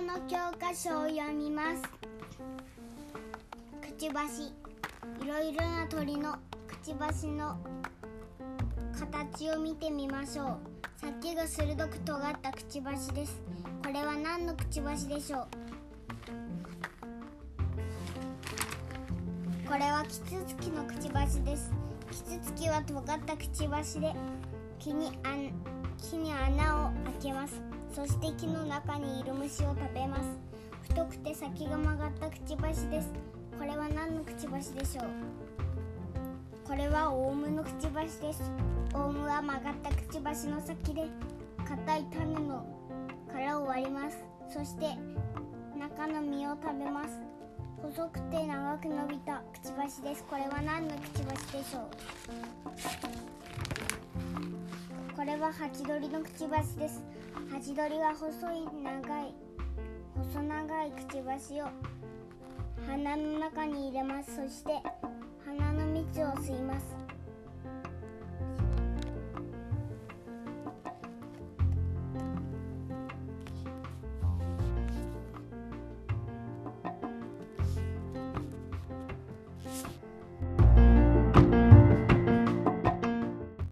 箇所を読みます。くちばし。いろいろな鳥のくちばしの形を見てみましょう。先が鋭く尖ったくちばしです。これは何のくちばしでしょう？これはキツツキのくちばしです。キツツキは尖ったくちばしで木にあん木に穴を開けます。そして木の中にいる虫を食べます。太くて先が曲がったくちばしです。これは何のくちばしでしょう？これはオウムのくちばしです。オウムは曲がったくちばしの先で硬い種の殻を割ります。そして中の実を食べます。細くて長く伸びたくちばしです。これは何のくちばしでしょう？れはハチドリのくちばしです。ハチドリは細い長い細長いくちばしを鼻の中に入れます。そして鼻の蜜を吸います。